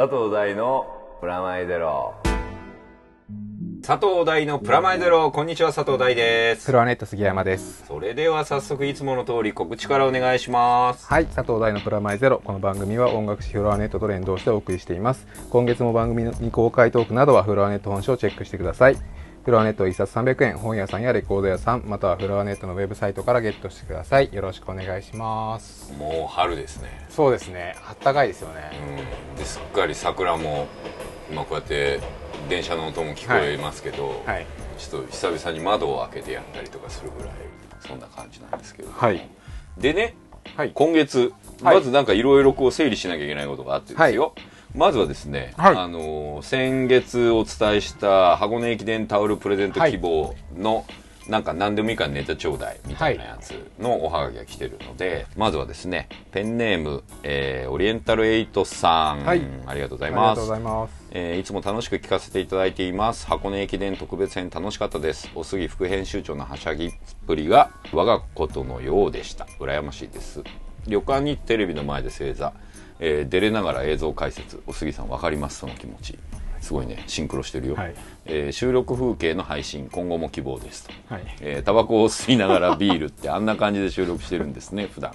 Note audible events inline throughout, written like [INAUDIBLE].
佐藤大のプラマイゼロ佐藤大のプラマイゼロこんにちは佐藤大ですフロアネット杉山です。それでは早速いつもの通り告知からお願いしますはい、佐藤大のプラマイゼロ。この番組は音楽誌フロアネットと連動してお送りしています。今月も番組の未公開トークなどはフロアネット本誌をチェックしてください。フロアネット1冊300円、本屋さんやレコード屋さん、またはフロアネットのウェブサイトからゲットしてください。よろしくお願いします。もう春ですねそうですね、あったかいですよね。うんですっかり桜もまあこうやって電車の音も聞こえますけど、はい。ちょっと久々に窓を開けてやったりとかするぐらいそんな感じなんですけど、はい。でねはい。今月、はいまずなんかいろいろこう整理しなきゃいけないことがあってですよ、まずはですね、はい。あのー先月お伝えした箱根駅伝タオルプレゼント希望の、なんか何でもいいからネタちょうだいみたいなやつのおはがきが来てるので、まずはですねペンネーム、えーオリエンタルエイトさん、はい。ありがとうございます。い。えーいつも楽しく聞かせていただいています。箱根駅伝特別編楽しかったです。お杉副編集長のはしゃぎっぷりが我がことのようでした。羨ましいです旅館にテレビの前で正座、えー出れながら映像解説。お杉さん分かります？その気持ち。すごいね。シンクロしてるよ、はい。えー収録風景の配信。今後も希望ですと。はい。えータバコを吸いながらビールってあんな感じで収録してるんですね。普段。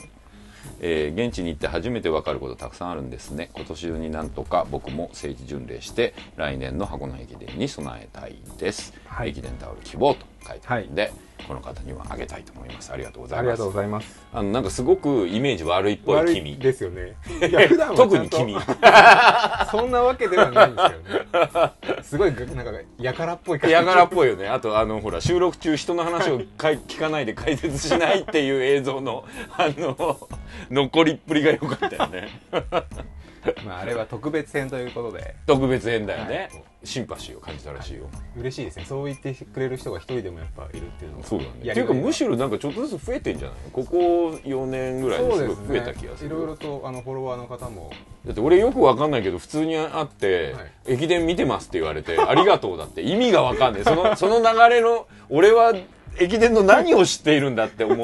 えー現地に行って初めて分かることたくさんあるんですね。今年中になんとか僕も聖地巡礼して来年の箱根駅伝に備えたいです、はい。駅伝タオル希望と書いてあるんで、この方にはあげたいと思いますありがとうございますありがとうございます。あのなんかすごくイメージ悪いっぽい君ですよね。[LAUGHS] いや、普段は特に君 [LAUGHS] そんなわけではないんですよね。すごい、なんか、やからっぽい感じ。やがらっぽいよねあとあのほら収録中人の話をかい聞かないで解説しないっていう映像のあの残りっぷりが良かったよねまあ、あれは特別編ということで、特別編だよね、はい。シンパシーを感じたらしいよ、嬉しいですね。そう言ってくれる人が一人でもやっぱいるっていうのが。そうだね。やっていうかむろしろなんかちょっとずつ増えてんじゃない？ここ4年ぐらいですごい増えた気がする。いろいろとあのフォロワーの方も。だって俺よくわかんないけど普通に会って、はい。駅伝見てますって言われてありがとうだって。意味がわかんない。その [LAUGHS] その流れの俺は駅伝の何を知っているんだって思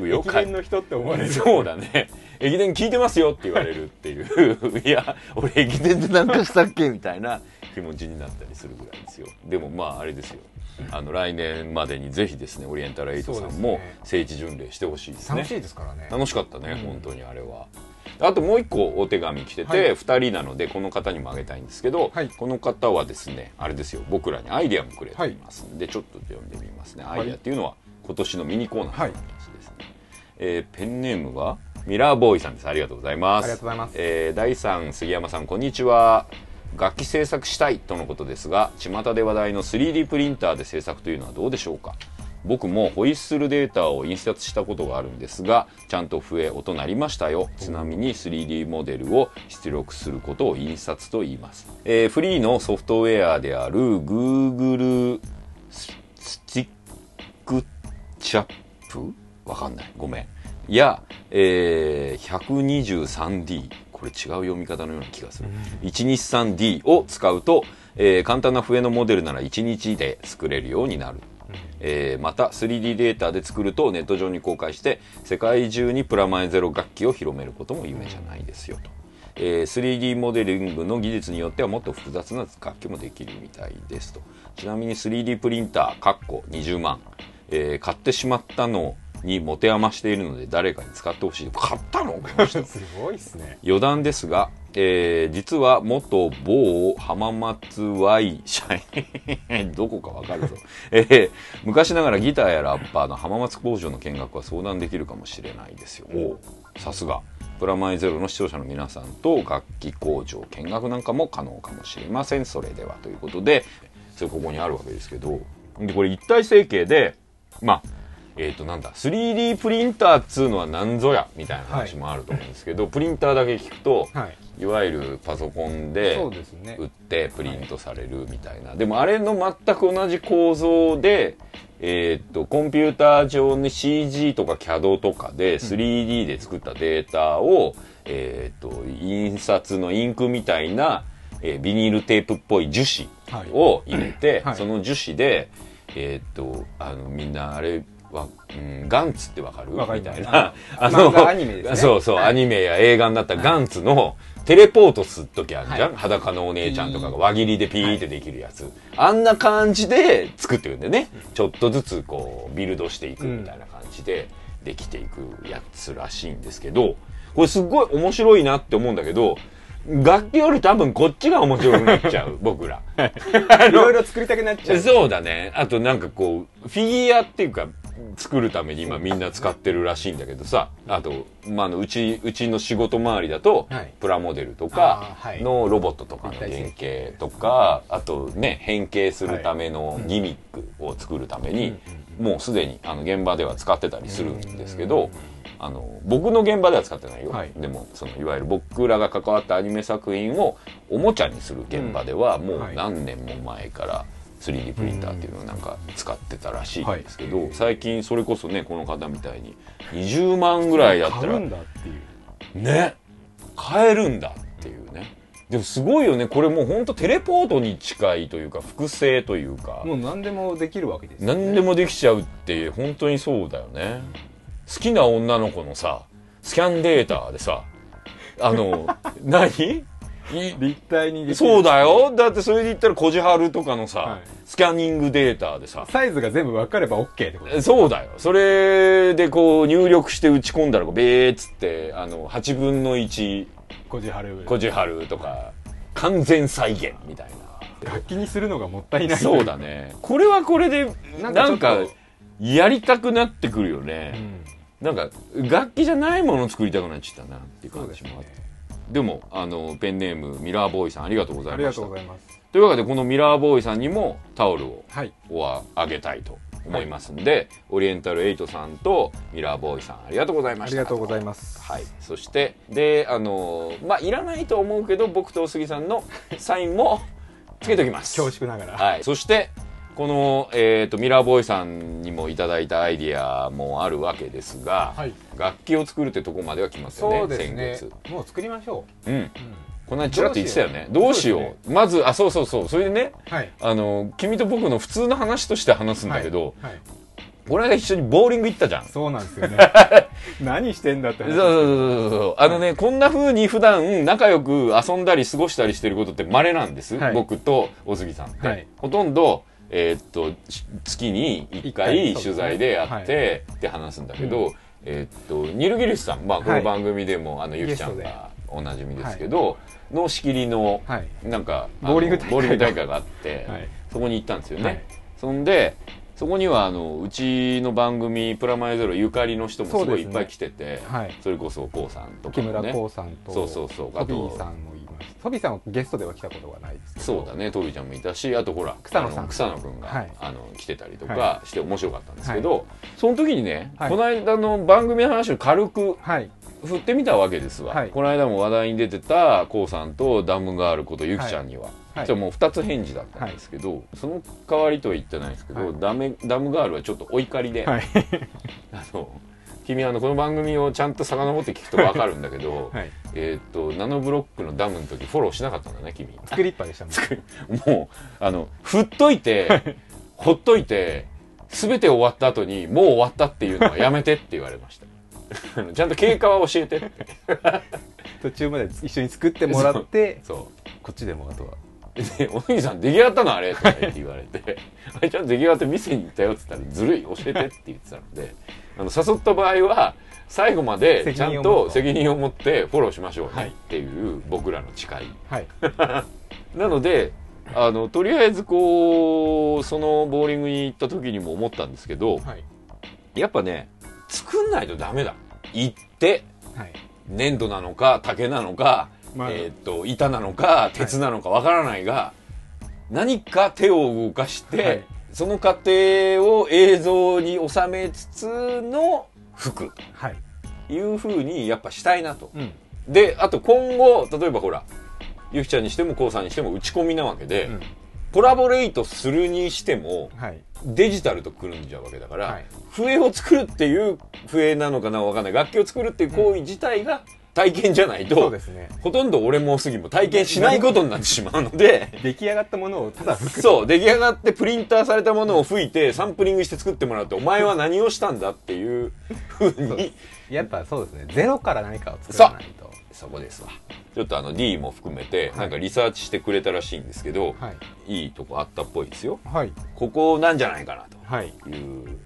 うよ。駅伝の人って思われる。そうだね駅伝聞いてますよって言われるっていう。[LAUGHS] いや俺駅伝で何かしたっけみたいな。気持ちになったりするぐらいですよ。でもまああれですよ。あの来年までにぜひですねオリエンタルエイトさんも聖地巡礼してほしいですね。楽しいですからね。楽しかったね、うん。本当にあれは。あともう一個お手紙来てて、はい。2人なのでこの方にもあげたいんですけど、はい。この方はですねあれですよ。僕らにアイデアもくれていますんで、ちょっと読んでみますね。アイデアっていうのは今年のミニコーナーの話ですね、えーペンネームは？ミラーボーイさんです。ありがとうございます。ありがとうございます。えー第3杉山さんこんにちは。楽器制作したいとのことですが巷で話題の 3D プリンターで制作というのはどうでしょうか？僕もホイッスルデータを印刷したことがあるんですがちゃんと笛音鳴りましたよ。ちなみに 3D モデルを出力することを印刷と言います、えーフリーのソフトウェアである Google ススティックチャップ？わかんない。ごめんや、えー 123D これ違う読み方のような気がする。123D を使うと、えー簡単な笛のモデルなら1日で作れるようになる、えーまた 3D データで作るとネット上に公開して世界中にプラマイゼロ楽器を広めることも夢じゃないですよと、えー 3D モデリングの技術によってはもっと複雑な楽器もできるみたいですと。ちなみに 3D プリンターかっこ20万、えー買ってしまったのに持て余しているので誰かに使ってほしい買ったの。[LAUGHS] すごいですね。余談ですが、えー実は元某浜松 Y 社員どこかわかるぞ、[LAUGHS] えー昔ながらギターやラッパーの浜松工場の見学は相談できるかもしれないですよ。おうさすが。プラマイゼロの視聴者の皆さんと楽器工場見学なんかも可能かもしれません。それではということでそれここにあるわけですけど。でこれ一体成形でまあえっ、となんだ 3D プリンターっつうのは何ぞやみたいな話もあると思うんですけど、プリンターだけ聞くと、はい。いわゆるパソコンで売ってプリントされるみたいな、でもあれの全く同じ構造で、えーっとコンピューター上に CG とか CAD とかで 3D で作ったデータを、えーっと印刷のインクみたいな、えービニールテープっぽい樹脂を入れて、はい。その樹脂で、えーっとあのみんなあれわうん、ガンツってわかる？わかります。みたいな。[LAUGHS] 漫画アニメですね。そうそう、はい。アニメや映画になったガンツのテレポートすっときあるじゃん、裸のお姉ちゃんとかが輪切りでピーってできるやつ。あんな感じで作ってるんでね。ちょっとずつこう、ビルドしていくみたいな感じでできていくやつらしいんですけど、これすっごい面白いなって思うんだけど、楽器より多分こっちが面白くなっちゃう、[LAUGHS] 僕ら。いろいろ作りたくなっちゃう。そうだね。あとなんかこう、フィギュアっていうか、作るために今みんな使ってるらしいんだけどさ、あと、まあ、うち、うちの仕事周りだと、はい。プラモデルとあかのロボットとかの原型とか、あとね、変形するためのギミックを作るために、もうすでにあの現場では使ってたりするんですけど、あの僕の現場では使ってないよ、はい。でもそのいわゆる僕らが関わったアニメ作品をおもちゃにする現場ではもうはい。何年も前から 3D プリンターっていうのをなんか使ってたらしいんですけど、最近それこそねこの方みたいに20万ぐらいだったら買うんだっていう。ね買えるんだっていうね。でもすごいよねこれもうほんとテレポートに近いというか複製というか。もう何でもできるわけですよ何でもできちゃうって本当にそうだよね。好きな女の子のさスキャンデータでさあの [LAUGHS] 何？い立体にできる。そうだよ。だってそれで言ったらこじはるとかのさ、はい。スキャニングデータでさ。サイズが全部分かれば OK ってこと。そうだよ。それでこう入力して打ち込んだらこうベーっつってあの8分の1こじはるこじはるとか。完全再現みたいな。楽器にするのがもったいない。そうだね。これはこれでななんかやりたくなってくるよね、うん。なんか楽器じゃないものを作りたくなっちゃったなっていう感じもあってで,、もあのペンネームミラーボーイさんありがとうござありがいました。とうございます。というわけでこのミラーボーイさんにもタオルをはい。おあげたいと思いますんで、オリエンタルエイトさんとミラーボーイさんありがとうございました。ありがとうございます。はい、そしてであのまあいらないと思うけど僕と杉さんのサインもつけときます。恐縮ながら。はい、そしてこの、えー、とミラーボーイさんにもいただいたアイディアもあるわけですが、はい。楽器を作るってとこまでは来ますよねそうですね。先月。もう作りましょう。ん。う、この間ちらっと言ってたよね。どどう。うしよう。しよう。まずあそうそうそう。それでねはい。あの君と僕の普通の話として話すんだけど、はい。はい。この間一緒にボーリング行ったじゃん。そうなんですよね。[LAUGHS] 何してんだって話。そうそうそうそう。そうあのね、こんな風に普段仲良く遊んだり過ごしたりしてることって稀なんです、はい。僕と大杉さんって、はい。ほとんどえーっとし月に1一回回取材でやって、って話すんだけど、えーっとニルギリスさん、まあ、この番組でも、あのゆきちゃんがおなじみですけど、の仕切りの、はい。なんかボーリング大会が。あって、はい。そこに行ったんですよね、はい。そんでそこにはあのうちの番組「プラマイゼロ」ゆかりの人もすごいいっぱい来ててそ,、はい。れこそ k o さんとかね。村光さんとそうそうそう。トビーさんもいますトビーさんはゲストでは来たことがないですけど。そうだねトビちゃんもいたしあとほら草野さん。草野くんが、はい。あの来てたりとはかして面白かったんですけど、その時にね、はい。この間の番組の話を軽くはい。振ってみたわけですわ、はい。この間も話題に出てた k o さんとダムガールことゆきちゃんには、はい。じゃあもう2つ返事だったんですけど、その代わりとは言ってないですけど、はい。ダメダムガールはちょっとお怒りで、はい。[LAUGHS] あの君あのこの番組をちゃんと遡って聞くと分かるんだけど、[LAUGHS] はい。えーっとナノブロックのダムの時フォローしなかったんだね君。作りっぱでしたもん。もうあの振っといて [LAUGHS] ほっといて全て終わった後にもう終わったっていうのはやめてって言われました。[LAUGHS] ちゃんと経過は教えてって。途中まで一緒に作ってもらってそこっちでもあとはうで「小木さん出来上がったのあれ?」とか言って言われて「[LAUGHS] あれちゃんと出来上がって店に行ったよ」っつったら「ずるい教えて」って言ってたので。あの誘った場合は最後までちゃんと責任を持ってフォローしましょうねっていう僕らの誓い。はい。[LAUGHS] なのであのとりあえずこうそのボーリングに行った時にも思ったんですけどはい。やっぱね作んないとダメだ。行ってはい。粘土なのか竹なのか、まあえーっと板なのか鉄なのかわからないが、何か手を動かして、はい。その過程を映像に収めつつの服。はい。というふうにやっぱしたいなと。うん。であと今後例えばほらゆきちゃんにしてもこうさんにしても打ち込みなわけで、うん。コラボレートするにしてもはい。デジタルとくるんじゃうわけだから、はい。笛を作るっていう笛なのかなわかんない。楽器を作るっていう行為自体が体験じゃないそとうですね。ほとんど俺も杉も体験しないことになってしまうので [LAUGHS] 出来上がったものをただ吹く。そう出来上がってプリンターされたものを吹いてサンプリングして作ってもらうとお前は何をしたんだっていうふうに。やっぱそうですね。ゼロから何かを作らないと。そこですわ。ちょっとあの D も含めてなんかリサーチしてくれたらしいんですけど、はい。い、いとこあったっぽいですよ。はい。ここなんじゃないかなはい。という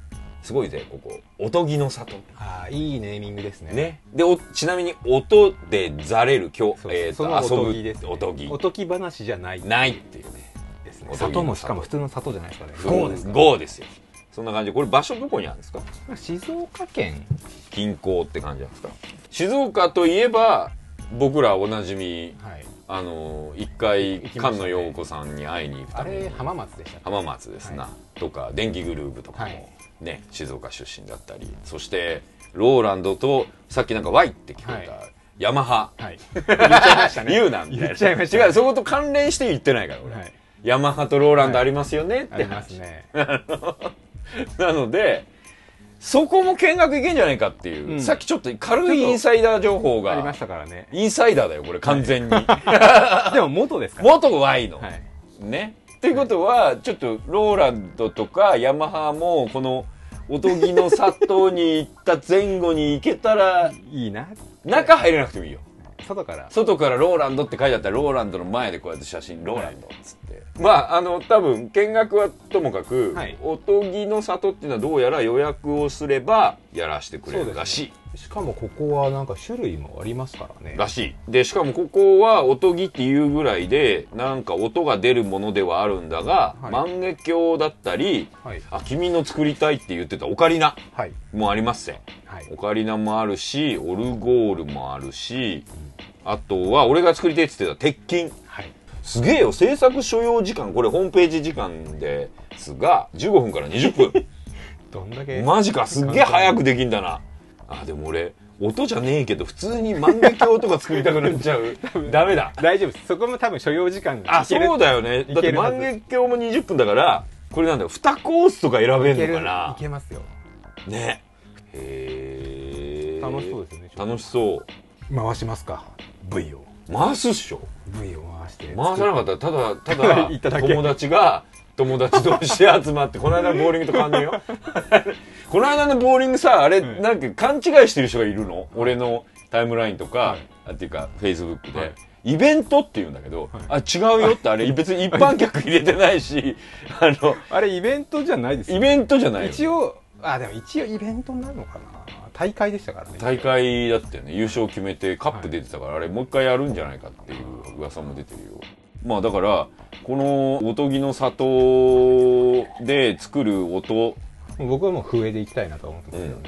すごいぜここ。おとぎの里。ああいいネーミングですね。ね。でおちなみに音でざれる今日えーと遊ぶとぎです、ね、おとぎ。おとぎ話じゃない。ないっていうね。ですね。おとぎの里。もしかも普通の里じゃないですかね。ゴーゴーですかゴーですよ。そんな感じ。でこれ場所どこにあるんですか？静岡県。近郊って感じなんですか？静岡といえば僕らおなじみはい。あの一回菅野陽子さんに会いに行くあために。れ浜松でした浜松ですな、はとか電気グループとかも、はいね静岡出身だったりそしてローランドとさっきなんか Y って聞こえた、はヤマハ。はい。[LAUGHS] 言っちゃいましたね。言うなみたいな言っちゃいましたね。違うそこと関連して言ってないから俺、はい。ヤマハとローランドありますよねってありま話、すね。[LAUGHS] なのでそこも見学いけんじゃないかっていう、うん。さっきちょっと軽いインサイダー情報ありまがしたからね。インサイダーだよこれ完全に、[LAUGHS] でも元ですから。元 Y の、はい。ね。っていうことはちょっとローランドとかヤマハもこのおとぎの里に行った前後に行けたらいいな。中入れなくてもいいよ。外から。外からローランドって書いてあったらローランドの前でこうやって写真ローランドっつって、まああの多分見学はともかく、はい。おとぎの里っていうのはどうやら予約をすればやらせてくれるらしい、しかもここはなんか種類もありますからね。らしい。でしかもここはおとぎっていうぐらいでなんか音が出るものではあるんだが、はい。万華鏡だったりはい。あ君の作りたいって言ってたオカリナはい。もありますねはい。オカリナもあるしオルゴールもあるしあとは俺が作りたいって言ってた鉄筋。はいすげえよ。制作所要時間これホームページ時間ですが15分から20分。[LAUGHS] どんだけマジかすっげえ早くできんだな。あでも俺音じゃねえけど普通に万華鏡とか作りたくなっちゃう。[LAUGHS] ダメだ。大丈夫です。そこも多分所要時間があそうだよね。だって万華鏡も20分だからこれなんだよ。2コースとか選べるのかな。いけますよ。ねへえ楽しそうですよね楽しそう。回しますか。V を回すっしょ。V を回して回さなかった。らただただ [LAUGHS] 友達が友達同士で集まってこの間のボーリングと変わんねえよ。[LAUGHS] この間のボーリングさあれ、ん。なんか勘違いしてる人がいるの？俺のタイムラインとか、はい。あっていうかフェイスブックで、はい。イベントって言うんだけど、あ違うよってあれ [LAUGHS] 別に一般客入れてないしあのあれイベントじゃないですよイベントじゃないよ。一応あでも一応イベントになるのかな大会でしたからね。大会だったよね。優勝決めてカップ出てたから、あれもう一回やるんじゃないかっていう噂も出てるよ。まあだからこのおとぎの里で作る音。僕はもう笛で行きたいなと思ってますけどね、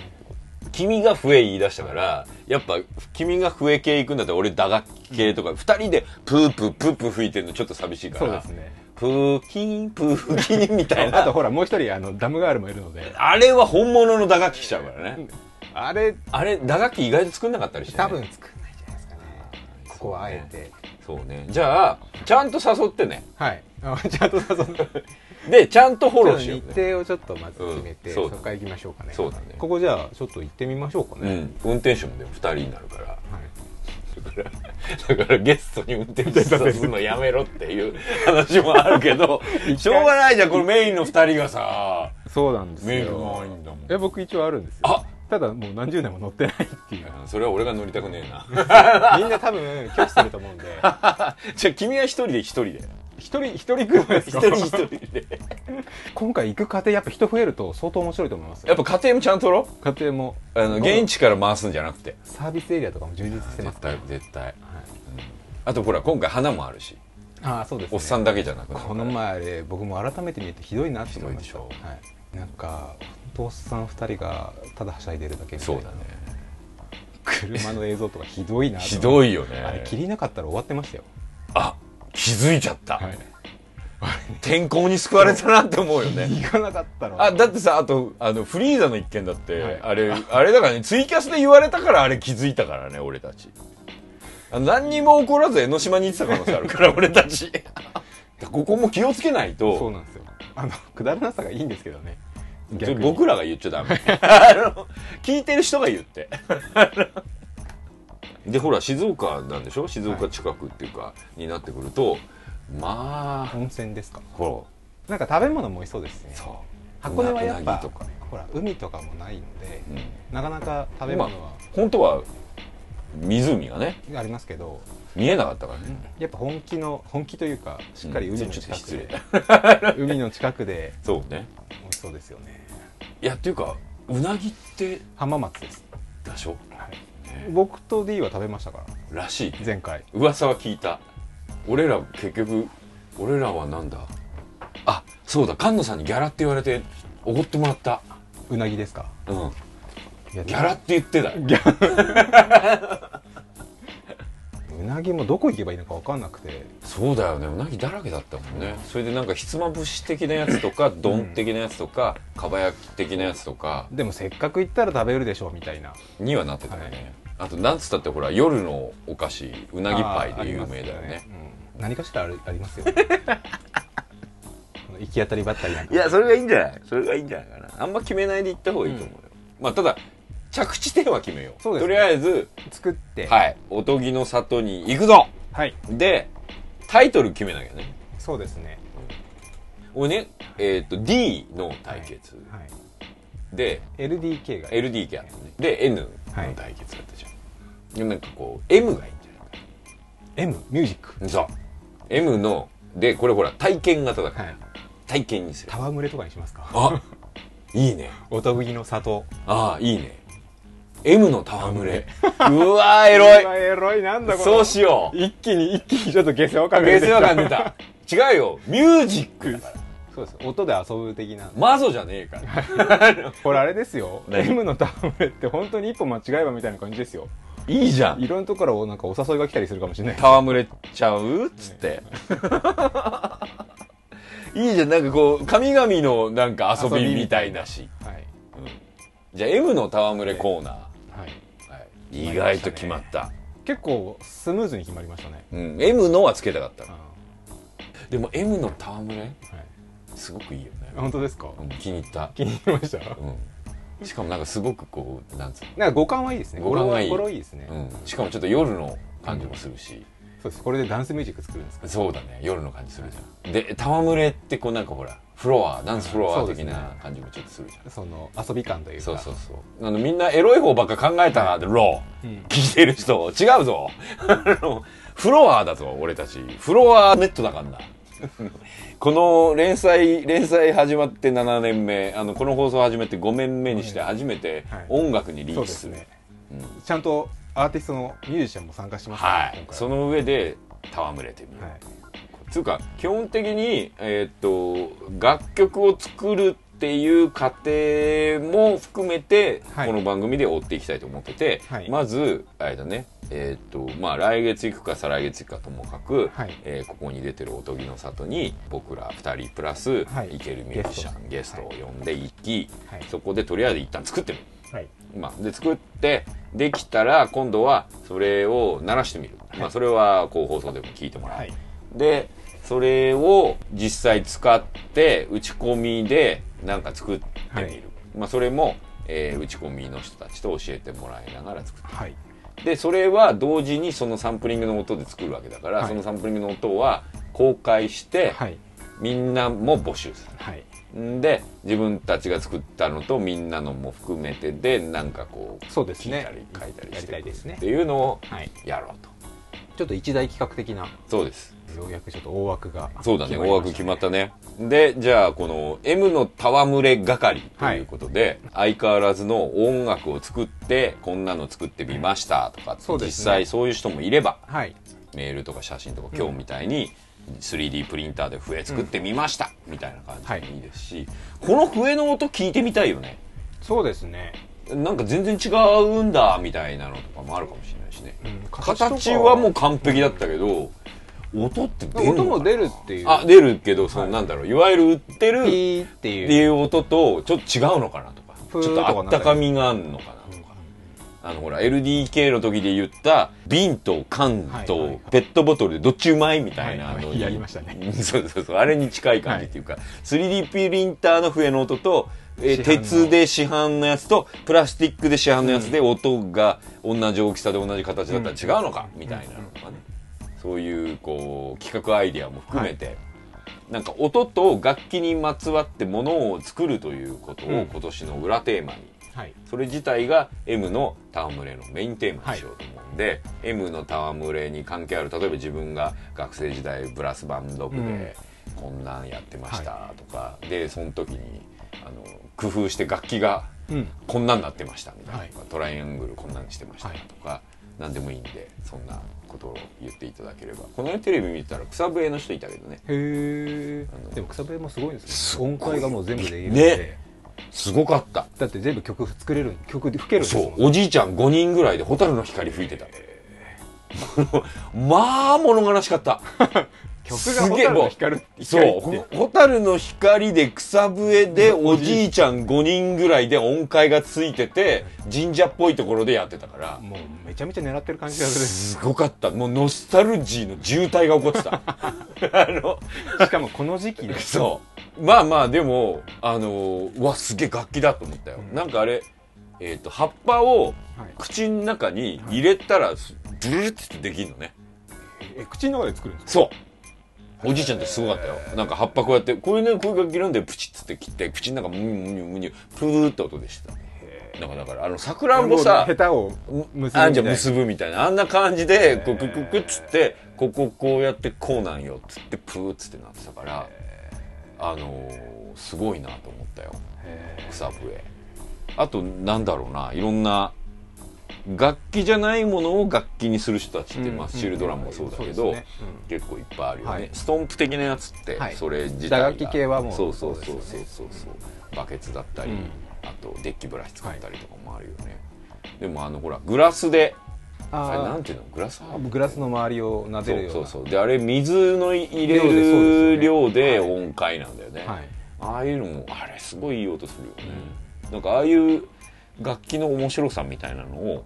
君が笛言い出したからやっぱ君が笛系行くんだったら俺打楽器系とか二人でプープープープー吹いてるのちょっと寂しいから。そうですね。プーキンプーキンみたいな。あとほらもう一人あのダムガールもいるので。あれは本物の打楽器しちゃうからねあれあれ打楽器意外と作んなかったりして、ね、多分作んないんじゃないですかね。ここはあえて、そうね。じゃあちゃんと誘ってね。はい。あちゃんと誘って。でちゃんとフォローしよう、日ね、程をちょっとまず決めて、うん。そこから行きましょうかね。そうだね。ここじゃあちょっと行ってみましょうかね、うん。運転手もでも2人になるから。はい。だからゲストに運転手させるのやめろっていう話もあるけど [LAUGHS] しょうがないじゃん。このメインの2人がさ。そうなんですよ。メイクが多いんだもん。え僕一応あるんですよ。あただもう何十年も乗ってないっていう。それは俺が乗りたくねえな。[LAUGHS] みんな多分拒否すると思うんで。[LAUGHS] じゃあ君は一人で一人で。一人一人車ですか？一人一人で。[LAUGHS] 今回行く家庭やっぱ人増えると相当面白いと思いますよ。やっぱ家庭もちゃんと取ろ？家庭も。うあの現地から回すんじゃなくて。サービスエリアとかも充実してます絶対絶対、あとほら今回花もあるし。ああそうです、ね、おっさんだけじゃなくなるから。この前あれ僕も改めて見てひどいなって思いました。はい、なんかおっさん2人がただはしゃいでるだけみたいうな。そだね。車の映像とかひどいなとひどいよね。あれ切りなかったら終わってましたよ。あ気づいちゃった、はい。[LAUGHS] 天候に救われたなって思うよね。[LAUGHS] 行かなかったらあだってさあとあのフリーザの一件だって、はい。あれあれだからねツイキャスで言われたからあれ気づいたからね俺たち。何にも起こらず江ノ島に行ってた可能性あるから [LAUGHS] 俺たち。ここも気をつけないそうとなんですよあのくだらなさがいいんですけどね。僕らが言っちゃダメ。[LAUGHS] 聞いてる人が言って。[LAUGHS] でほら静岡なんでしょ？静岡近くっていうか、になってくるとまあ温泉ですか？ほなんか食べ物も美味しそうですね。らそう。箱根はやっぱとか。ねほら海とかもないのでうん。なかなか食べ物は本当は湖がね。ありますけど、見えなかったからね、やっぱ本気の本気というかしっかり海の近く失で、[LAUGHS] 海の近くで。そうね。美味しそうですよね。いやっていうかうなぎって浜松です、でしょ？僕と D は食べましたから。らしい。前回。噂は聞いた。俺ら結局俺らはなんだ？あそうだ。菅野さんにギャラって言われておごってもらった。うなぎですか？うん。ギャラって言ってたよ。うなぎもどこ行けばいいのか分かんなくて。そうだよね。うなぎだらけだったもんね。それでなんかひつまぶし的なやつとか丼的なやつとかかば焼き的なやつとか。でもせっかく行ったら食べるでしょうみたいな。にはなってたよね、はい。あとなんつったってほら夜のお菓子うなぎパイで有名だよね。ますうん。何かしらありますよ。ね [LAUGHS] 行き当たりばったりなんか。いやそれがいいんじゃない？それがいいんじゃないかな。あんま決めないで行った方がいいと思うよ、まあただ着地点は決めよう。そうですね。とりあえず作って。はい。おとぎの里に行くぞ。はい。でタイトル決めなきゃね。そうですね。俺ねえっ、と D の対決、はい。で LDK が。LDK あったね。で N のはい対決だったじゃん、でなんかこう M がいいんじゃない？M ミュージック。そう。M のでこれほら体験型だから、はい。体験にする。戯れとかにしますか？あいいね。[LAUGHS] おとぎの里。ああいいね M の戯れ。[LAUGHS] うわーエロい。エロい。なんだこれ。そうしよう。一気に一気にちょっと下世話感がベース和感出た。違うよ。ミュージック。だからそうです。音で遊ぶ的な。マゾじゃねえから。[LAUGHS] これあれですよ。何？M の戯れって本当に一歩間違えばみたいな感じですよ。いいじゃん。いろんなとこからなんかお誘いが来たりするかもしれない。戯れちゃう？っつって。いいじゃん。なんかこう神々のなんか遊びみたいだし。はい。じゃあ M の戯れコーナー、はい。はい、意外と決まった。結構スムーズに決まりましたね。うん、M のはつけたかった。でも M の戯れ？ーはい。すごくいいよね、本当ですか？うん、気に入った、気に入りました？うん、しかもなんかすごくこうなんつうなんか五感はいいですね。五感がいい。い。いですね、の、うん、しかもちょっと夜の感じもするし、そうです。これでダンスミュージック作るんですか？そうだね。夜の感じするじゃん。で戯れってこうなんかほらフロアダンスフロア的な感じもちょっとするじゃん。その遊び感というか。そうそうそう。あのみんなエロい方ばっか考えたなってロー、うん。聞いてる人違うぞ。[LAUGHS] フロアだぞ俺たち。フロアネットだからな。[LAUGHS] この連載連載始まって7年目。あのこの放送始めて5年目にして初めてはい。音楽にリそーチすすね。うん。ちゃんとアーティストのミュージシャンも参加しますねはい。その上で戯れてみる、はいつうか基本的に、えーっと楽曲を作るっていう過程も含めて、はい。この番組で追っていきたいと思ってて、はい。まずあれだねえーっとまあ来月行くか再来月行くかともかく、はい。えーここに出てるおとぎの里に僕ら2人プラス、はい。い、けるミュージシャンゲスト。を呼んでいき、はい。そこでとりあえず一旦作ってみる。はい。まあ、で作ってできたら今度はそれを鳴らしてみる、まあ、それはこう放送でも聞いてもらう、はいでそれを実際使って打ち込みでなんか作ってみる、はい。まあ、それも、えー打ち込みの人たちと教えてもらいながら作ってはい。でそれは同時にそのサンプリングの音で作るわけだから、はい。そのサンプリングの音は公開して、はい。みんなも募集する。はい。んで自分たちが作ったのとみんなのも含めてでなんかこうそうですね。聞いたり書いたりしてたいですねっていうのをはい。やろうと。ちょっと一大企画的な。そうですようやくちょっと大枠がそうだね大枠決まっったね。でじゃあこの M の戯れ係ということで、相変わらずの音楽を作ってこんなの作ってみましたとかって、実そうですね。際そういう人もいればはい。メールとか写真とか今日みたいに 3D プリンターで笛作ってみました、みたいな感じでもいいですし、この笛の音聞いてみたいよね。そうですね。なんか全然違うんだみたいなのとかもあるかもしれないしね、うん形はもう完璧だったけど音って出る音も出るっていう。あ出るけどそのはい。なんだろういわゆる売ってるピっーってていう。いう音とちょっと違うのかなとか。ちょっとあったかみがあるのかなとか。あのほら LDK の時で言った瓶と缶とはいはい。ペットボトルでどっちうまいみたいなのやりましたね。[LAUGHS] そうそうそう。あれに近い感じっていうか 3D プリンターの笛の音とえ鉄で市販のやつとプラスチックで市販のやつで音が同じ大きさで同じ形だったら違うのか、みたいなのとかねそういうこう企画アイデアも含めて、なんか音と楽器にまつわってものを作るということうん。を今年の裏テーマに。はい。それ自体が M の戯れのメインテーマにしようと思うんで、M の戯れに関係ある例えば自分が学生時代ブラスバンド部でこんなんやってましたとか、でその時にあの工夫して楽器がうん。こんなんなってましたみたいな、はい。トライアングルこんなんにしてましたとか、何でもいいんでそんなことを言っていただければ。この間テレビ見てたら草笛の人いたけどね。へえでも草笛もすごいんですね、音階がもう全部できるんね。で、すごかった。だって全部曲作れる曲で吹けるんですそう。おじいちゃん5人ぐらいで蛍の光吹いてた。[LAUGHS] まあ物悲しかった [LAUGHS] 曲すげえが蛍の光るそう蛍の光で草笛でおじいちゃん5人ぐらいで音階がついてて神社っぽいところでやってたから。もうめちゃめちゃ狙ってる感じがすすごかった。もうノスタルジーの渋滞が起こってた。[LAUGHS] あのるしかもこの時期で [LAUGHS] そう。まあまあでもあのうわすげえ楽器だと思ったよ、うん。なんかあれえっ、と葉っぱをはい。口の中に入れたらブルルってできるのね。え口の中で作るんですか？そうおじいちゃんってすごかったよ。なんか葉っぱこうやってこういうねこういう楽器なんでプチッつって切って口の中ムニュムニュムニュプーって音でした。だからだからあのさくらんぼさヘタを結ぶあんじゃ結ぶみたいなあんな感じでこうクククっつってこここうやってこうなんよっつってプーっつってなってたからあのーすごいなと思ったよ。へ草笛あとなんだろうないろんな楽器じゃないものを楽器にする人たちって、うんまあ、スチールドラムもそうだけど、結構いっぱいあるよね、はい。ストンプ的なやつって、はい。それ自体が。打楽器系はもうそうそうそうそうそう。そうバケツだったり、うん。あとデッキブラシ使ったりとかもあるよね、でもあのほらグラスでなあんていうの？グラスグラスの周りを撫そうでるような。そうそうであれ水の入れる量ではい。音階なんだよね、はい。ああいうのもあれすごいいい音するよね、なんかああいう楽器の面白さみたいなのを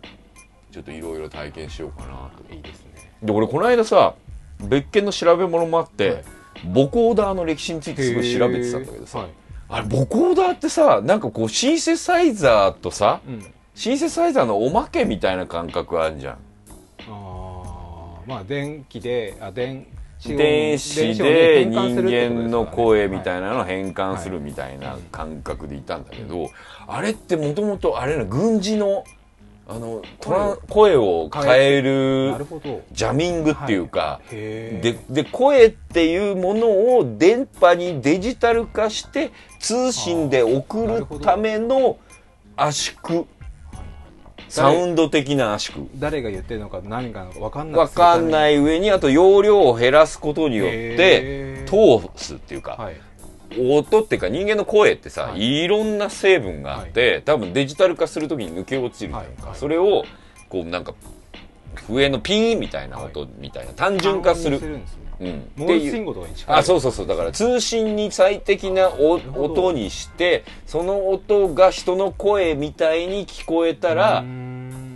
ちょっといろいろ体験しようかなと。いいですね。で俺この間さ別件の調べ物もあって、はい。ボコーダーの歴史についてすごい調べてたんだけどさ、はい。あれボコーダーってさなんかこうシンセサイザーとさうん。シンセサイザーのおまけみたいな感覚あるじゃん。あー。まあ電気であ電電子で人間の声みたいはなのを変換するみたいな感覚でいたんだけど、あれってもともとあれな軍事のあの声を変えるジャミングっていうか、へでで声っていうものを電波にデジタル化して通信で送るための圧縮サウンド的な圧縮。誰が言ってるのか何か分かんないわかんないい上にあと容量を減らすことによって通すっていうか、はい。音っていうか人間の声ってさ、はい。い、ろんな成分があって、多分デジタル化するときに抜け落ちるじゃんか、はい。はい。それをこうなんか笛のピーンみたいな音みたいな単純化する、すねうん、モールス信号とかに近い。あそうそうそう。だから通信に最適な音にしてその音が人の声みたいに聞こえたら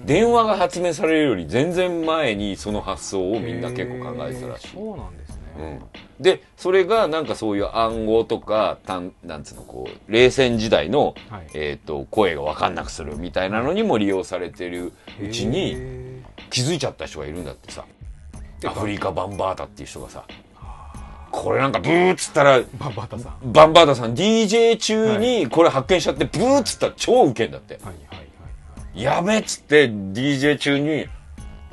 電話が発明されるより全然前にその発想をみんな結構考えてたらしい。そうなんですね、うん、でそれがなんかそういう暗号とかたんなんつうのこう冷戦時代の、はい。えー、と声が分かんなくするみたいなのにも利用されてるうちにへ気づいちゃった人がいるんだってさ。ーアフリカバンバータっていう人がさこれなんかブーっつったらババタさん。はバンバータさん DJ 中にこれ発見しちゃってブーっつったら超ウケんだって。いはいはいやべっつって DJ 中に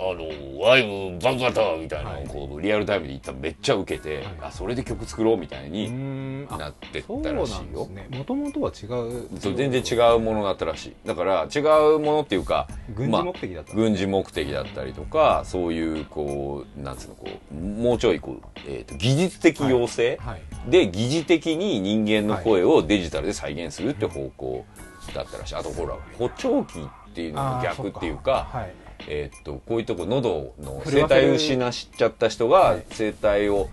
あの、ワイブバンバタみたいなのをこう、リアルタイムで言ったらめっちゃウケて、はい。あ、それで曲作ろうみたいうになってったらしいよ。もともとは違う全然違うものだったらしい。だから、違うものっていうか、軍事目的だった。軍事目的だったりとか、そういう、こう、なんつうの、こう、もうちょい、こう、えっ、と、技術的要請、はい。で、疑似的に人間の声をデジタルで再現するって方向だったらしい。あと、ほら、補聴器っていうのの逆っていうか、えーっとこういうとこ喉の声帯を失っちゃった人がはい。声帯を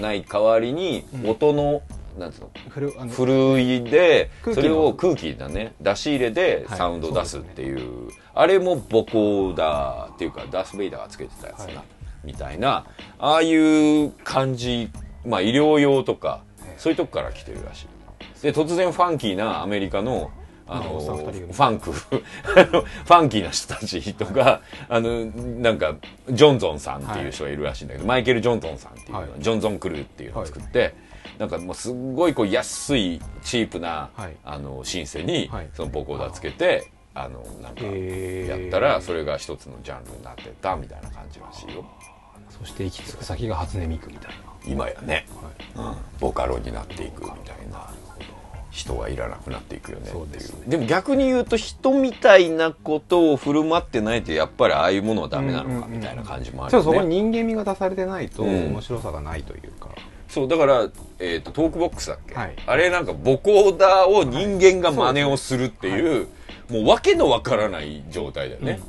ない代わりにうん。音の、なんつうの？ふるいでそれを空気だね。出し入れではい。サウンドを出すっていう,、あれもボコーダーっていうかダース・ベイダーがつけてたやつな、はい。みたいなああいう感じまあ医療用とかええそういうとこから来てるらしい。で突然ファンキーなアメリカのあおっさん二人組ファンク [LAUGHS] ファンキーな人たちとかあのなんかジョンゾンさんっていう人がいるらしいんだけど、マイケル・ジョンゾンさんっていうの、はい。ジョンゾン・クルーっていうのを作って、なんかもうすっごいこう安いチープな、はい。あのシンセにはい。そのボコーダーつけて、あのなんかやったらそれが一つのジャンルになってたみたいな感じらしいよ。そして行き着く先が初音ミクみたい今やね、な、はい。うん、ボカロになっていくみたいな人がいらなくなっていくよねっていう。ね。でも逆に言うと人みたいなことを振る舞ってないとやっぱりああいうものはダメなのかみたいな感じもあるそうそこよねに人間味が出されてないとうん。面白さがないというか、そうだから、えー、とトークボックスだっけ、はい。あれなんかボコーダーを人間が真似をするっていう,、もう訳のわからない状態だよね、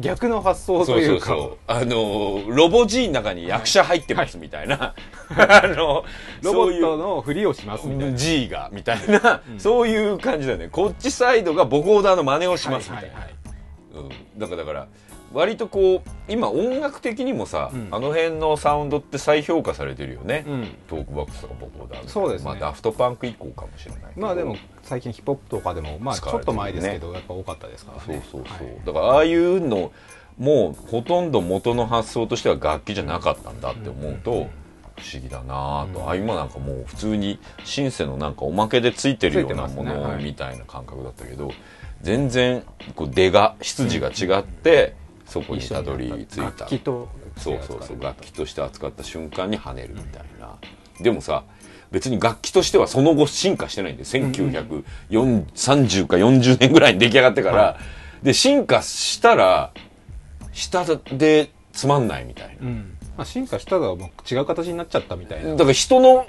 逆の発想そうそうというかそう。あのロボ G の中に役者入ってますみたいな、あのロボットのふりをしますみたいな。G がみたいな、そういう感じだよね。こっちサイドがボコーダーの真似をしますみたいな、うん、だからだから割とこう今音楽的にもさ、うん。あの辺のサウンドって再評価されてるよね、うん。トークバックスとかボコーダーみたいなそうですね。まあダフトパンク以降かもしれないけど。まあでも最近ヒップホップとかでもまあちょっと前ですけどやっぱ多かったですから。そうねそうそう、はい。だからああいうのもうほとんど元の発想としては楽器じゃなかったんだって思うと、不思議だなぁと、あ今なんかもう普通にシンセのなんかおまけでついてるようなものみたいな感覚だったけど、全然こう出が出自が違って、そこにたどり着いた。楽器とそうそうそう楽器として扱った瞬間に跳ねるみたいな、でもさ別に楽器としてはその後進化してないんで1930か40年ぐらいに出来上がってから、で進化したら下でつまんないみたいな、うん。まあ、進化したらもう違う形になっちゃったみたいな。だから人の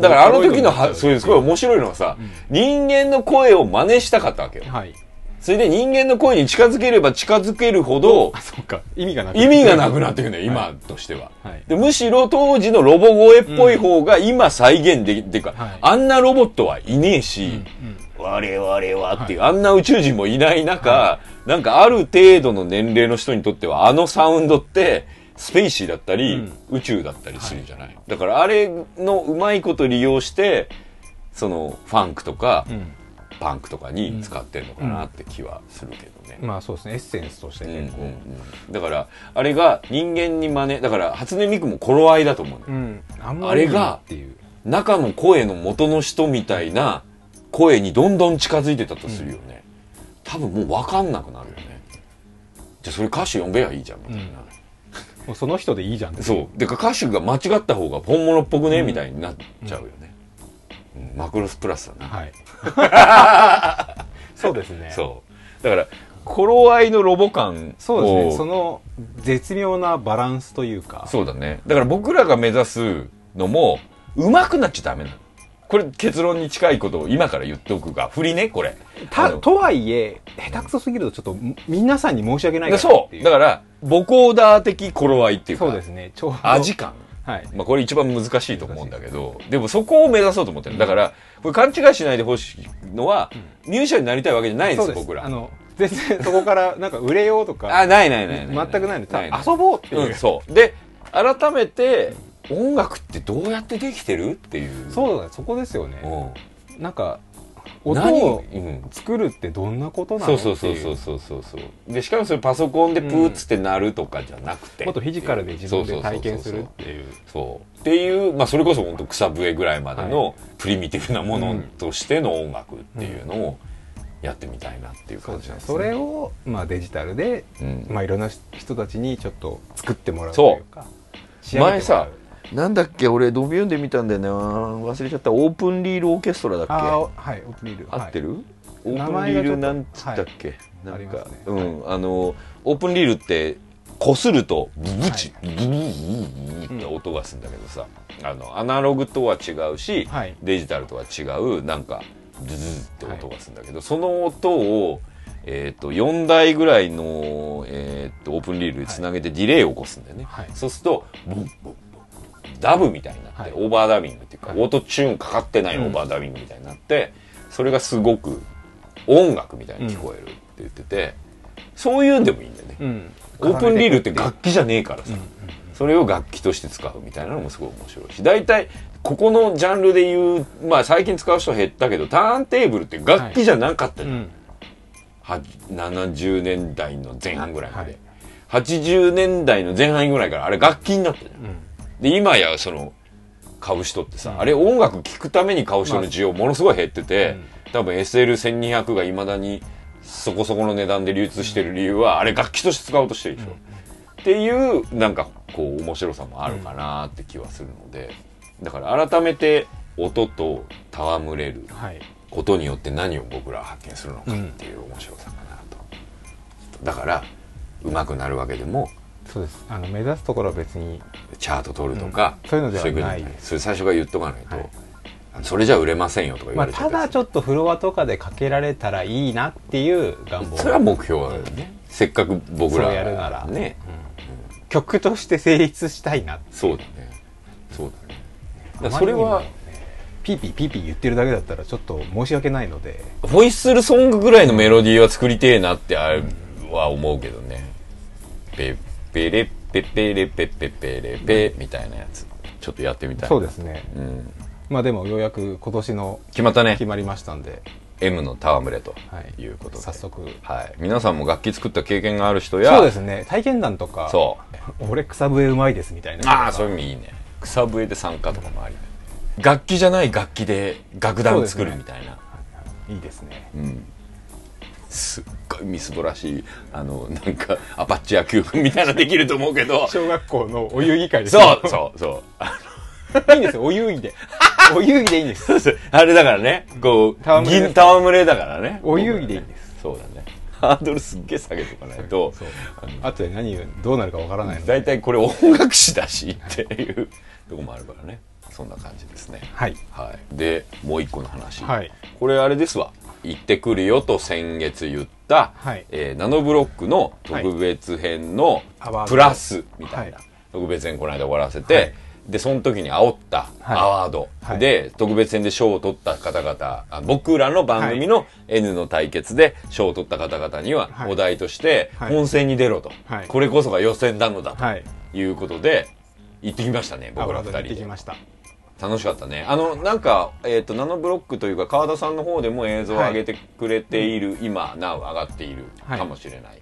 だからあの時のはそういうすごい面白いのはさ、人間の声を真似したかったわけよ。はいそれで人間の声に近づければ近づけるほどあそうか。意味がなく意味がなくなってくるのよ、今としては。はい。でむしろ当時のロボ声っぽい方が今再現でき、てか、はい。あんなロボットはいねえし、我々はっていう、あんな宇宙人もいない中、なんかある程度の年齢の人にとってはあのサウンドって、スペイシーだったり、宇宙だったりするじゃない。だからあれのうまいこと利用して、そのファンクとか、うんパンクとかに使ってんのかなって気はするけどね。まあそうですね。エッセンスとしてうんうん結構うん。だからあれが人間に真似だから初音ミクも頃合いだと思うのよ。うん。あれがっていう中の声の元の人みたいな声にどんどん近づいてたとするよね、多分もう分かんなくなるよね。じゃあそれ歌手呼べばいいじゃんみたいな、もうその人でいいじゃん。そう。でか歌手が間違った方が本物っぽくね、みたいになっちゃうよね、うん。マクロスプラスだな、はい [LAUGHS] そうですねそうだから頃合いのロボ感をそうですねその絶妙なバランスというかそうだね。だから僕らが目指すのも、上手くなっちゃダメなの。これ結論に近いことを今から言っておくが、振りね、これ。とはいえ下手くそすぎるとちょっとみ皆さんに申し訳ないでかなっていうそう。だから、ボコーダー的頃合いっていうか、そうですねちょうど味感。はいまあこれ一番難しいと思うんだけど、でもそこを目指そうと思ってる。だから、これ勘違いしないでほしいのは、ミュージシャンになりたいわけじゃないんですです僕ら。あの全然そこから [LAUGHS] なんか売れようとかあ、ないないないない。全くないのたないない遊ぼうっていう、うん、そう。で、改めて、音楽ってどうやってできてるっていう。そうだねそこですよね、うん。なんか音何をうん。作るってどんなことなのそうそうそうそうそうそうそう。でしかもそれパソコンでプーッつって鳴るとかじゃなくて、もっとフィジカルで自分で体験するっていう。そう。っていう、まあ、それこそ本当草笛ぐらいまでのプリミティブなものとしての音楽っていうのをやってみたいなっていう感じなんですそれを、まあ、デジタルで、うん。まあ、いろんな人たちにちょっと作ってもらうというか。前さなんだっけ俺ドビューンで見たんだよな。忘れちゃった。オープンリールオーケストラだっけ？あーはいオープンリール。合ってる、はい。オープンリールなんつったっけ、はい。なんか、ね。うん。あのオープンリールってこするとブブチ、ブブブブブって音がするんだけどさ、あのアナログとは違うし、はいデジタルとは違うなんかズズズって音がするんだけど、その音をえー、と4台ぐらいの、えー、とオープンリールでつなげてディレイを起こすんだよね、はいそうするとボンボンダブみたいになって、はい。オーバーダビングっていうか、はい。オートチューンかかってないオーバーダビングみたいになって、それがすごく音楽みたいに聞こえるって言ってて、そういうんでもいいんだよね、うん。オープンリールって楽器じゃねえからさ、それを楽器として使うみたいなのもすごい面白いし大体ここのジャンルで言うまあ最近使う人減ったけどターンテーブルって楽器じゃなかったじゃん、うん。は70年代の前半ぐらいまで、はい。80年代の前半ぐらいからあれ楽器になったじゃん、うんで今やその買う人ってさ、あれ音楽聴くために買う人の需要ものすごい減ってて、多分 SL1200 がいまだにそこそこの値段で流通してる理由は、あれ楽器として使おうとしてるでしょ、っていうなんかこう面白さもあるかなって気はするので。だから改めて音と戯れるはい。ことによって何を僕らは発見するのかっていう面白さかなと、だから上手くなるわけでもそうです。あの目指すところは別にチャート取るとか、うん。そういうのではない。ですそれ最初から言っとかないと、はい。それじゃ売れませんよとか言まあ、われちゃったり。ただちょっとフロアとかでかけられたらいいなっていう願望。それは目標だよね、せっかく僕らやるなら。ね。曲として成立したいなそうだね。そうだね。だそれはピーピーピーピー言ってるだけだったらちょっと申し訳ないので。ホイッスルソングぐらいのメロディーは作りてえなってあれは思うけどねペレッペペレペペペレペみたいなやつちょっとやってみたいそうですねうん、まあでもようやく今年の決まったね決まりましたんで M の戯れということで、早速はい、皆さんも楽器作った経験がある人やそうですね体験談とかそう俺草笛うまいですみたいなああそういう意味いいね草笛で参加とかもあり楽器じゃない楽器で楽団作るみたいないいですねうんすっごいみすぼらしいあのなんかアパッチ野球部みたいなのできると思うけど。小学校のお遊戯会ですそうそうそう。いいんですよお遊戯で。[LAUGHS] お遊戯でいいんです。あれだからねこう戯戯れだからね。お遊戯でいいんです。そうだね。ハードルすっげえ下げとかないと。あとで何どうなるかわからないので。大体これ音楽史だしっていう [LAUGHS] とこもあるからね。そんな感じですね。はい。はい、でもう一個の話、はい。これあれですわ行ってくるよと先月言った、はい。えーナノブロックの特別編のプラスみたいな、はい。特別編この間終わらせて、はい。でその時に煽ったはい。アワード。はい。で、特別編で賞を取った方々あ僕らの番組の N の対決で賞を取った方々にははい。お題としてはい。本戦に出ろと、はい。これこそが予選なのだはい。ということで行ってきましたね僕らアワードに行二人でってきました楽しかったね。あのなんか、えー、とナノブロックというか川田さんの方でも映像を上げてくれている、今なお上がっているはい。かもしれない。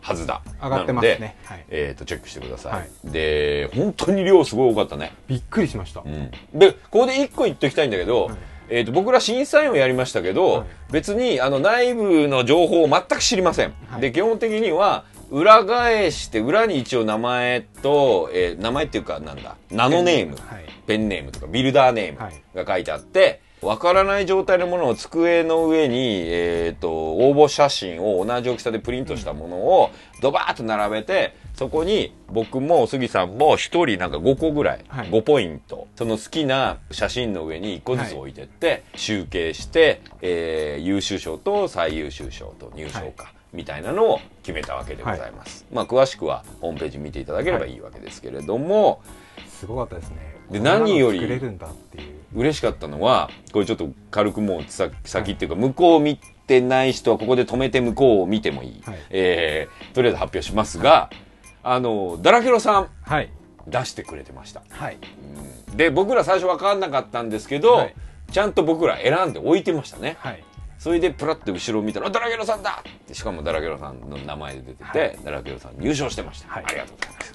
はずだ。上がってますね。はい。えー、とチェックしてください、はい。で本当に量すごい多かったね、びっくりしました。うん、でここで一個言っておきたいんだけど、はい。えー、と僕ら審査員をやりましたけど、はい。別にあの内部の情報を全く知りません、はい。で基本的には裏返して裏に一応名前と、えー名前っていうかなんだナノネーム、はい。ペンネームとかビルダーネーはい。ムが書いてあって、わからない状態のものを机の上に、えっ、と、応募写真を同じ大きさでプリントしたものをドバーッと並べて、そこに僕も杉さんも一人なんか5個ぐらい、はい。5ポイント、その好きな写真の上に1個ずつ置いてって、集計して、えー優秀賞と最優秀賞と入賞か。みたいなのを決めたわけでございます。まあ詳しくはホームページ見ていただければいいわけですけれども、すごかったですね。で何より作れるんだっていう。嬉しかったのはこれちょっと軽くもう先先っていうか向こうを見てない人はここで止めて向こうを見てもいい、はい。えーとりあえず発表しますが、あのダラケロさん。はい。出してくれてました。はい。で僕ら最初分かんなかったんですけど、はい。ちゃんと僕ら選んで置いてましたね。はいそれでプラッて後ろを見たらあダラケロさんだ！ってしかもダラケロさんの名前で出てて、はい。ダラケロさん入賞してました、はいありがとうございます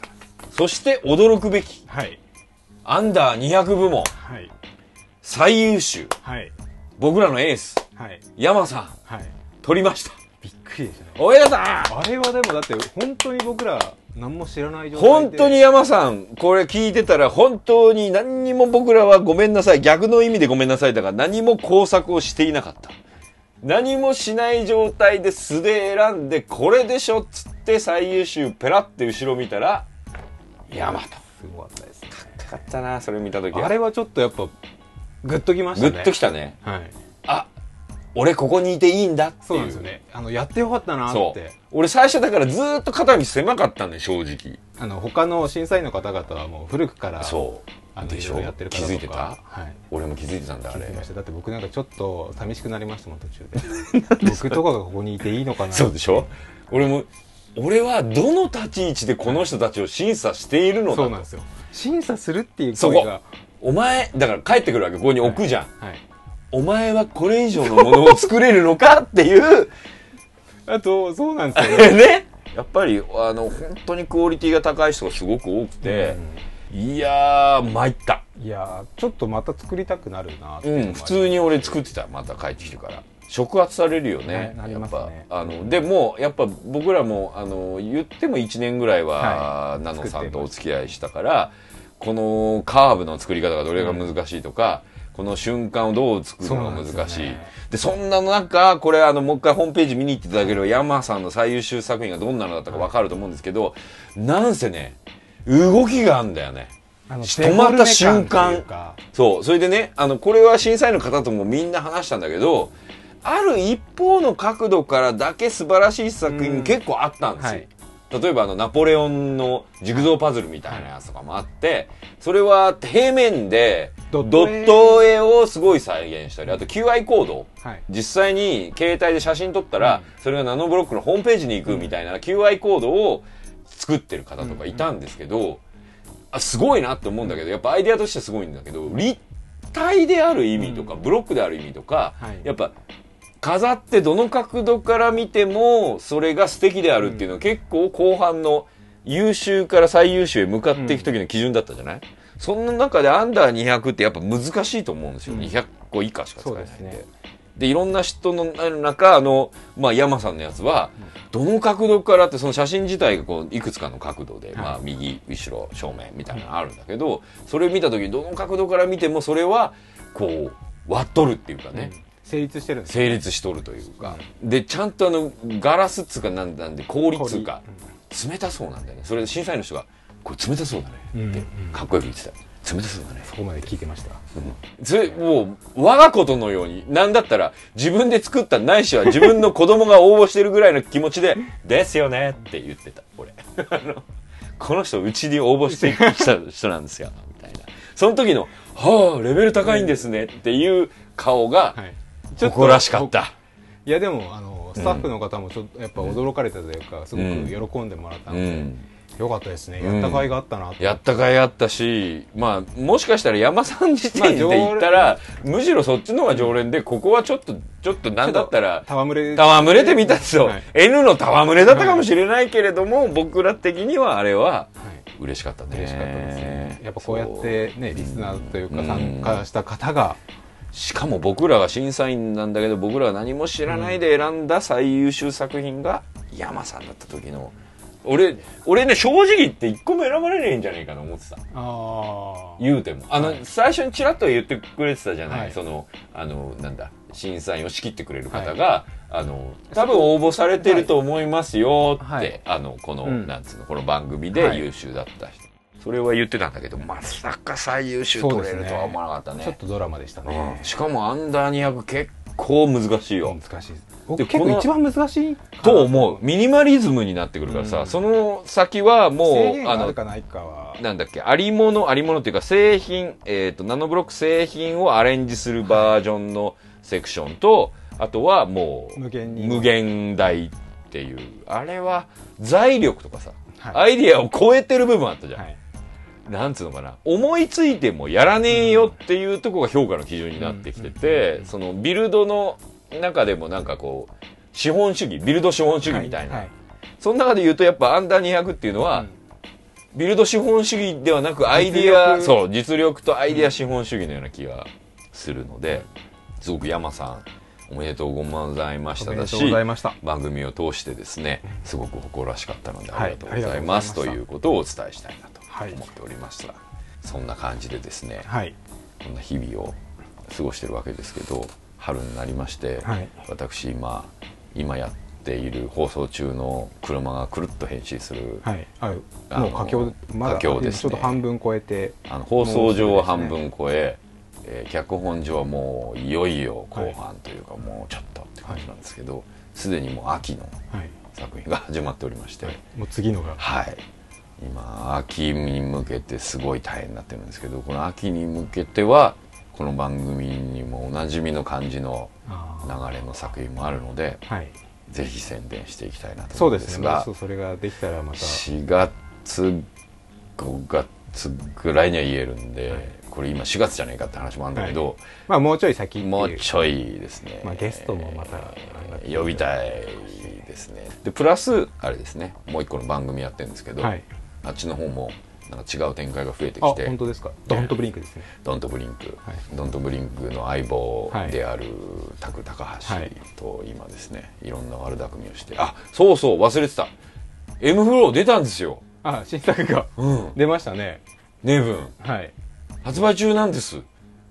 そして驚くべきはい。アンダー200部門。はい。最優秀。はい。僕らのエース。はい。山さん。はい。取りました。びっくりでしたね。おめでとうあれはでもだって本当に僕ら何も知らない状態で。本当に山さんこれ聞いてたら本当に何にも僕らはごめんなさい。逆の意味でごめんなさいだから何も工作をしていなかった何もしない状態で素で選んでこれでしょっつって最優秀ペラって後ろ見たら山とすごかったですね。よかったなそれ見た時は。あれはちょっとやっぱグッときましたね。グッときたね。はい。あ俺ここにいていいんだっていう。そうなんですよね。あのやってよかったなって。俺最初だからずーっと肩身狭かったんで正直。あの他の審査員の方々はもう古くからそうあのでしょ？いろいろやってる方とか。気づいてた？はい。俺も気づいてたんだあれ。だって僕なんかちょっと寂しくなりましたもん途中で。僕とかがここにいていいのかなそうでしょ？俺も俺はどの立ち位置でこの人たちを審査しているのだと。そうなんですよ。審査するっていうそこ。行為が。お前だから帰ってくるわけここに置くじゃん、はい。お前はこれ以上のものを作れるのかっていう。あとそうなんですよねねやっぱりあの本当にクオリティが高い人がすごく多くて、いやー参った。いやーちょっとまた作りたくなるなうん、普通に俺作ってたまた帰ってきてから。触発されるよねね。やっぱ。あのでもやっぱ僕らもあの言っても1年ぐらいは、はい。ナノさんとお付き合いしたからこのカーブの作り方がどれが難しいとか、この瞬間をどう作るのが難しい。でね。でそんな中これあのもう一回ホームページ見に行っていただければ山さんの最優秀作品がどんなのだったか分かると思うんですけど、なんせね動きがあるんだよね。止まった瞬間。そう。それでね、あの、これは審査員の方ともみんな話したんだけど、ある一方の角度からだけ素晴らしい作品うん。結構あったんですよ。はい。例えばあの、ナポレオンのジグゾーパズルみたいなやつとかもあって、それは平面でドドット絵。ット絵をすごい再現したり、あと QI コード。はい。実際に携帯で写真撮ったら、それがナノブロックのホームページに行くみたいな QI コードを作ってる方とかいたんですけど、あすごいなって思うんだけどやっぱアイデアとしてすごいんだけど立体である意味とか、ブロックである意味とか、はい。やっぱ飾ってどの角度から見てもそれが素敵であるっていうのは結構後半の優秀から最優秀へ向かっていく時の基準だったじゃない、そんな中でアンダー200ってやっぱ難しいと思うんですよ、200個以下しか使えないんででいろんな人の中あの、まあ、山さんのやつは、どの角度からってその写真自体がこういくつかの角度で、まあ、右後ろ正面みたいなのあるんだけど、それを見た時にどの角度から見てもそれはこう割っとるっていうかね、成立してるんです成立しとるというか、でちゃんとあのガラスっつうかなんなんで氷っつうか、冷たそうなんだよね。それで審査員の人が「これ冷たそうだね」ってかっこよく言ってた冷たそうだね。そこまで聞いてました。それもう我がことのようになんだったら自分で作ったないしは自分の子供が応募してるぐらいの気持ちで「[LAUGHS] ですよね」って言ってた俺。[LAUGHS] この人うちに応募してきた人なんですよみたいな。その時の「はあレベル高いんですね」っていう顔がはい。誇らしかった、いやでもあのスタッフの方もちょっとやっぱ驚かれたというかすごく喜んでもらったので、うんよかったですね。やった甲斐があったなと、やった甲斐あったし、まあ、もしかしたら山さん時点で言ったら、むしろそっちの方が常連で、ここはちょっと、ちょっとなんだったら、戯れ戯れてみたんですよ、はい。N の戯れだったかもしれないけれども、僕ら的にはあれははい。嬉しかったね。嬉しかったですね。やっぱこうやってねリスナーというかうん参加した方が。しかも僕らが審査員なんだけど、僕らが何も知らないで選んだ最優秀作品が山さんだった時の、俺、俺ね、正直言って一個も選ばれねえんじゃねえかな思ってた。あ言うても。あの、はい。最初にちらっと言ってくれてたじゃない、はい。そのあのなんだ審査員を仕切ってくれる方が、あの多分応募されてると思いますよって、はい。あのこの、うん。なんつうのこの番組はい。で優秀だった人、それは言ってたんだけどまさか最優秀取れるとは思わなかったね。ちょっとドラマでしたね。うん。しかもアンダー200結構難しいよ、難しい。です結構一番難しいと思う。ミニマリズムになってくるからさ、うん。その先はも制うあのないかは。なんだっけ、ありもの、ありものっていうか製品、えっ、と、ナノブロック製品をアレンジするバージョンのセクションと、あとはもう、無限に。無限大っていう、あれは財力とかさ、はい。アイディアを超えてる部分あったじゃん。はい。なんつうのかな、思いついてもやらねえよっていうとこが評価の基準になってきてて、そのビルドの中でもなんかこう、資本主義、ビルド資本主義みたいな。はいその中で言うとやっぱアンダー200っていうのは、うん。ビルド資本主義ではなくアイディア実力。そう実力とアイディア資本主義のような気がするので、すごく山さんおめでとうございましただしました。番組を通してですねすごく誇らしかったのであはいりがとうございます、ありがとうございということをお伝えしたいなとはい。思っておりますが、そんな感じでですねはい。こんな日々を過ごしてるわけですけど春になりまして、はい。私今今やっている放送中の車がくるっと変身する、はい。あもう佳境まだ佳境ですね。ちょっと半分超えてあの放送上は半分超ええー脚本上はもういよいよ後半というか、もうちょっとって感じなんですけどすで、にもう秋のはい。作品が始まっておりまして、もう次のが。はい。今秋に向けてすごい大変になってるんですけどこの秋に向けてはこの番組にもおなじみの感じのあ流れの作品もあるのでーはい。ぜひ宣伝していきたいなとそうで思うんですすがね。もうそうそれができたらまた。4月5月ぐらいには言えるんで、はい。これ今4月じゃないかって話もあるんだけど、まあもうちょい先。もうちょいですね、まあゲストもまた呼びたいですね。でプラスあれですね。もう一個の番組やってるんですけど、はい。あっちの方もなんか違う展開が増えてあきて。本当ですか。ドントブリンクですね。ドントブリンク、はい。ドントブリンクの相棒であるタク高橋はい。と今ですね。いろんな悪巧みをして。あそうそう忘れてた。M フロー出たんですよ。あ新作が。うん。出ましたね。ネブン。はい。発売中なんです。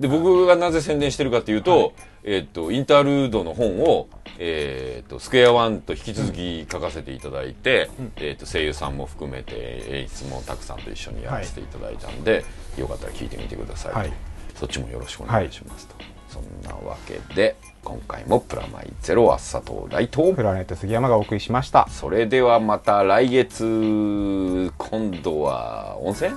で僕がなぜ宣伝してるかというと,、はいえっとインタールードの本を、えっとスクエアワンと引き続き書かせていただいて、えっと声優さんも含めて演出もたくさんと一緒にやらせていただいたんで、よかったら聞いてみてくださいと、はい。そっちもよろしくお願いしますと、そんなわけで今回も「プラマイゼロ」は佐藤大と。プラネット杉山がお送りしました。それではまた来月。今度は温泉？